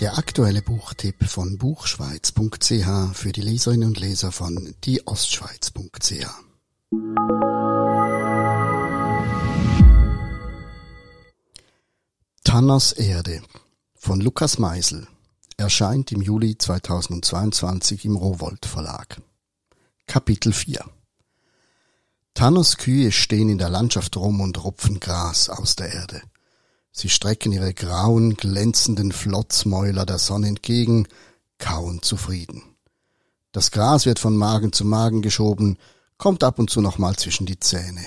Der aktuelle Buchtipp von Buchschweiz.ch für die Leserinnen und Leser von dieostschweiz.ch. Tanners Erde von Lukas Meisel erscheint im Juli 2022 im Rowold Verlag. Kapitel 4 Tanners Kühe stehen in der Landschaft rum und rupfen Gras aus der Erde. Sie strecken ihre grauen, glänzenden Flotzmäuler der Sonne entgegen, kauen zufrieden. Das Gras wird von Magen zu Magen geschoben, kommt ab und zu nochmal zwischen die Zähne.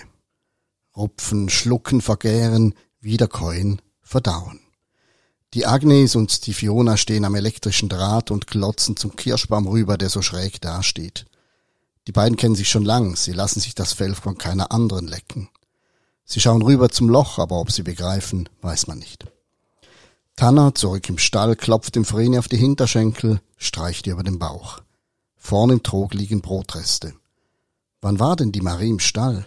Rupfen, schlucken, vergären, wiederkäuen, verdauen. Die Agnes und die Fiona stehen am elektrischen Draht und glotzen zum Kirschbaum rüber, der so schräg dasteht. Die beiden kennen sich schon lang, sie lassen sich das Fell von keiner anderen lecken. Sie schauen rüber zum Loch, aber ob sie begreifen, weiß man nicht. Tanner, zurück im Stall, klopft dem Vreni auf die Hinterschenkel, streicht ihr über den Bauch. Vorn im Trog liegen Brotreste. Wann war denn die Marie im Stall?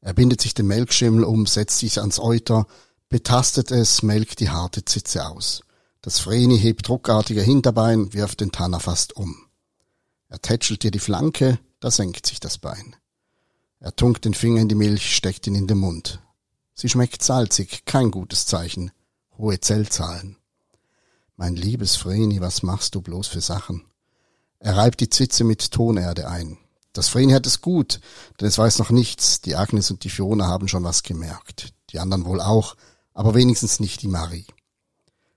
Er bindet sich den Melkschimmel um, setzt sich ans Euter, betastet es, melkt die harte Zitze aus. Das Vreni hebt druckartiger Hinterbein, wirft den Tanner fast um. Er tätschelt ihr die Flanke, da senkt sich das Bein. Er tunkt den Finger in die Milch, steckt ihn in den Mund. Sie schmeckt salzig, kein gutes Zeichen. Hohe Zellzahlen. Mein liebes Vreni, was machst du bloß für Sachen? Er reibt die Zitze mit Tonerde ein. Das Vreni hat es gut, denn es weiß noch nichts. Die Agnes und die Fiona haben schon was gemerkt. Die anderen wohl auch, aber wenigstens nicht die Marie.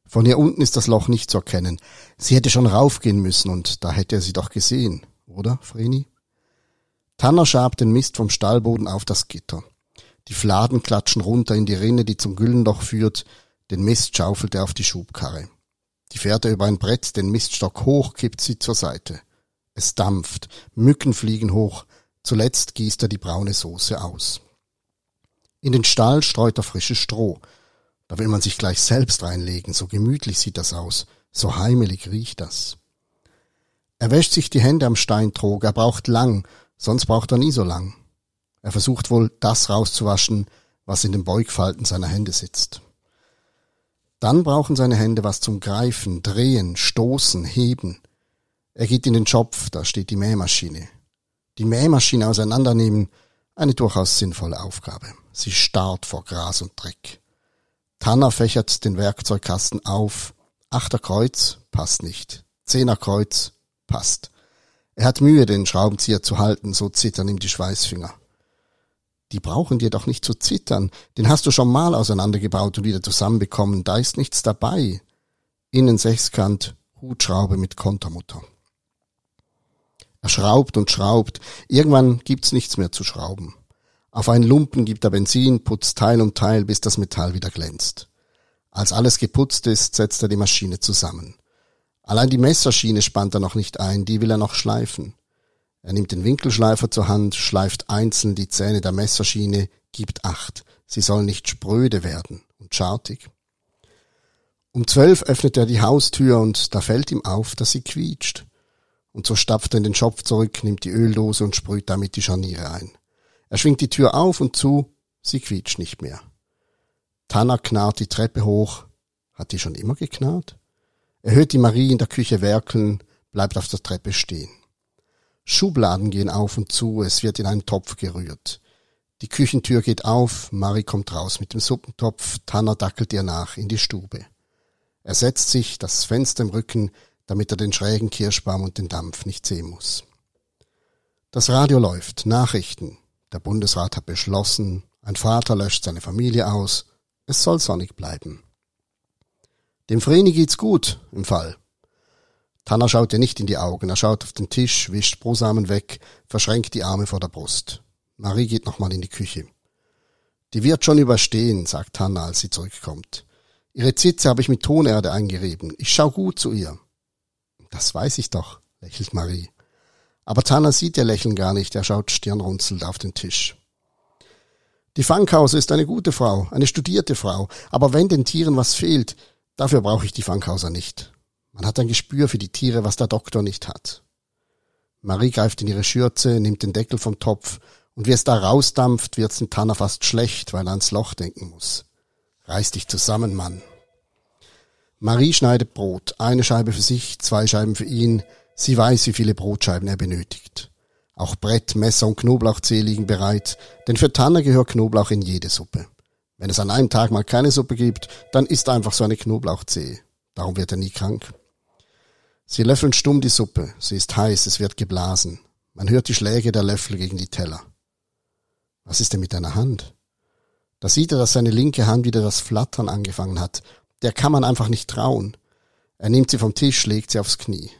Von hier unten ist das Loch nicht zu erkennen. Sie hätte schon raufgehen müssen und da hätte er sie doch gesehen, oder, Vreni? Tanner schabt den Mist vom Stallboden auf das Gitter. Die Fladen klatschen runter in die Rinne, die zum Güllenloch führt. Den Mist schaufelt er auf die Schubkarre. Die er über ein Brett, den Miststock hoch, kippt sie zur Seite. Es dampft, Mücken fliegen hoch. Zuletzt gießt er die braune Soße aus. In den Stall streut er frisches Stroh. Da will man sich gleich selbst reinlegen, so gemütlich sieht das aus, so heimelig riecht das. Er wäscht sich die Hände am Steintrog, er braucht lang, Sonst braucht er nie so lang. Er versucht wohl, das rauszuwaschen, was in den Beugfalten seiner Hände sitzt. Dann brauchen seine Hände was zum Greifen, Drehen, Stoßen, Heben. Er geht in den Schopf, da steht die Mähmaschine. Die Mähmaschine auseinandernehmen, eine durchaus sinnvolle Aufgabe. Sie starrt vor Gras und Dreck. Tanner fächert den Werkzeugkasten auf. Achterkreuz passt nicht. Zehnerkreuz passt. Er hat Mühe, den Schraubenzieher zu halten, so zittern ihm die Schweißfinger. Die brauchen dir doch nicht zu zittern. Den hast du schon mal auseinandergebaut und wieder zusammenbekommen. Da ist nichts dabei. Innen Sechskant, Hutschraube mit Kontermutter. Er schraubt und schraubt. Irgendwann gibt's nichts mehr zu schrauben. Auf einen Lumpen gibt er Benzin, putzt Teil um Teil, bis das Metall wieder glänzt. Als alles geputzt ist, setzt er die Maschine zusammen. Allein die Messerschiene spannt er noch nicht ein, die will er noch schleifen. Er nimmt den Winkelschleifer zur Hand, schleift einzeln die Zähne der Messerschiene, gibt Acht, sie soll nicht spröde werden und schartig. Um zwölf öffnet er die Haustür und da fällt ihm auf, dass sie quietscht. Und so stapft er in den Schopf zurück, nimmt die Öldose und sprüht damit die Scharniere ein. Er schwingt die Tür auf und zu, sie quietscht nicht mehr. Tanner knarrt die Treppe hoch. Hat die schon immer geknarrt? Er hört die Marie in der Küche werkeln, bleibt auf der Treppe stehen. Schubladen gehen auf und zu, es wird in einen Topf gerührt. Die Küchentür geht auf, Marie kommt raus mit dem Suppentopf, Tanner dackelt ihr nach in die Stube. Er setzt sich, das Fenster im Rücken, damit er den schrägen Kirschbaum und den Dampf nicht sehen muss. Das Radio läuft, Nachrichten. Der Bundesrat hat beschlossen, ein Vater löscht seine Familie aus, es soll sonnig bleiben. Dem Vreni geht's gut im Fall. Tanner schaut ihr nicht in die Augen. Er schaut auf den Tisch, wischt Brosamen weg, verschränkt die Arme vor der Brust. Marie geht nochmal in die Küche. Die wird schon überstehen, sagt Tanner, als sie zurückkommt. Ihre Zitze habe ich mit Tonerde eingerieben. Ich schau gut zu ihr. Das weiß ich doch, lächelt Marie. Aber Tanner sieht ihr Lächeln gar nicht. Er schaut stirnrunzelnd auf den Tisch. Die Fanghause ist eine gute Frau, eine studierte Frau. Aber wenn den Tieren was fehlt, Dafür brauche ich die Fanghauser nicht. Man hat ein Gespür für die Tiere, was der Doktor nicht hat. Marie greift in ihre Schürze, nimmt den Deckel vom Topf, und wie es da rausdampft, wird's dem Tanner fast schlecht, weil er ans Loch denken muss. Reiß dich zusammen, Mann. Marie schneidet Brot, eine Scheibe für sich, zwei Scheiben für ihn. Sie weiß, wie viele Brotscheiben er benötigt. Auch Brett, Messer und Knoblauchzehe liegen bereit, denn für Tanner gehört Knoblauch in jede Suppe. Wenn es an einem Tag mal keine Suppe gibt, dann isst einfach so eine Knoblauchzehe. Darum wird er nie krank. Sie löffeln stumm die Suppe. Sie ist heiß, es wird geblasen. Man hört die Schläge der Löffel gegen die Teller. Was ist denn mit deiner Hand? Da sieht er, dass seine linke Hand wieder das Flattern angefangen hat. Der kann man einfach nicht trauen. Er nimmt sie vom Tisch, legt sie aufs Knie.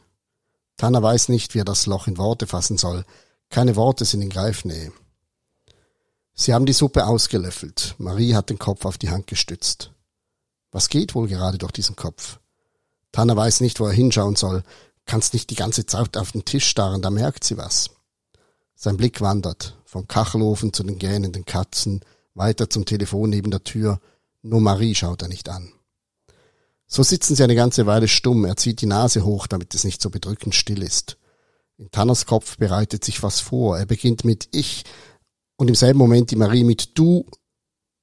Tanner weiß nicht, wie er das Loch in Worte fassen soll. Keine Worte sind in Greifnähe. Sie haben die Suppe ausgelöffelt. Marie hat den Kopf auf die Hand gestützt. Was geht wohl gerade durch diesen Kopf? Tanner weiß nicht, wo er hinschauen soll. Kannst nicht die ganze Zeit auf den Tisch starren, da merkt sie was. Sein Blick wandert vom Kachelofen zu den gähnenden Katzen, weiter zum Telefon neben der Tür. Nur Marie schaut er nicht an. So sitzen sie eine ganze Weile stumm. Er zieht die Nase hoch, damit es nicht so bedrückend still ist. In Tanners Kopf bereitet sich was vor. Er beginnt mit Ich und im selben Moment die Marie mit Du.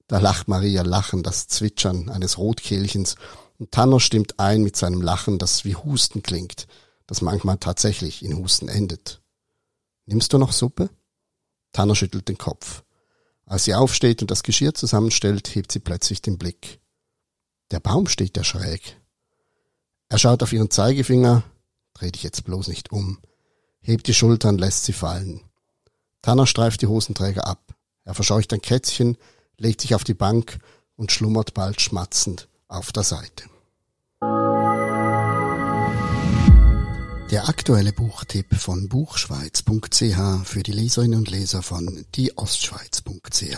Da lacht Maria Lachen, das Zwitschern eines Rotkehlchens und Tanner stimmt ein mit seinem Lachen, das wie Husten klingt, das manchmal tatsächlich in Husten endet. Nimmst du noch Suppe? Tanner schüttelt den Kopf. Als sie aufsteht und das Geschirr zusammenstellt, hebt sie plötzlich den Blick. Der Baum steht ja schräg. Er schaut auf ihren Zeigefinger, dreh dich jetzt bloß nicht um hebt die Schultern, lässt sie fallen. Tanner streift die Hosenträger ab. Er verscheucht ein Kätzchen, legt sich auf die Bank und schlummert bald schmatzend auf der Seite. Der aktuelle Buchtipp von Buchschweiz.ch für die Leserinnen und Leser von dieostschweiz.ch.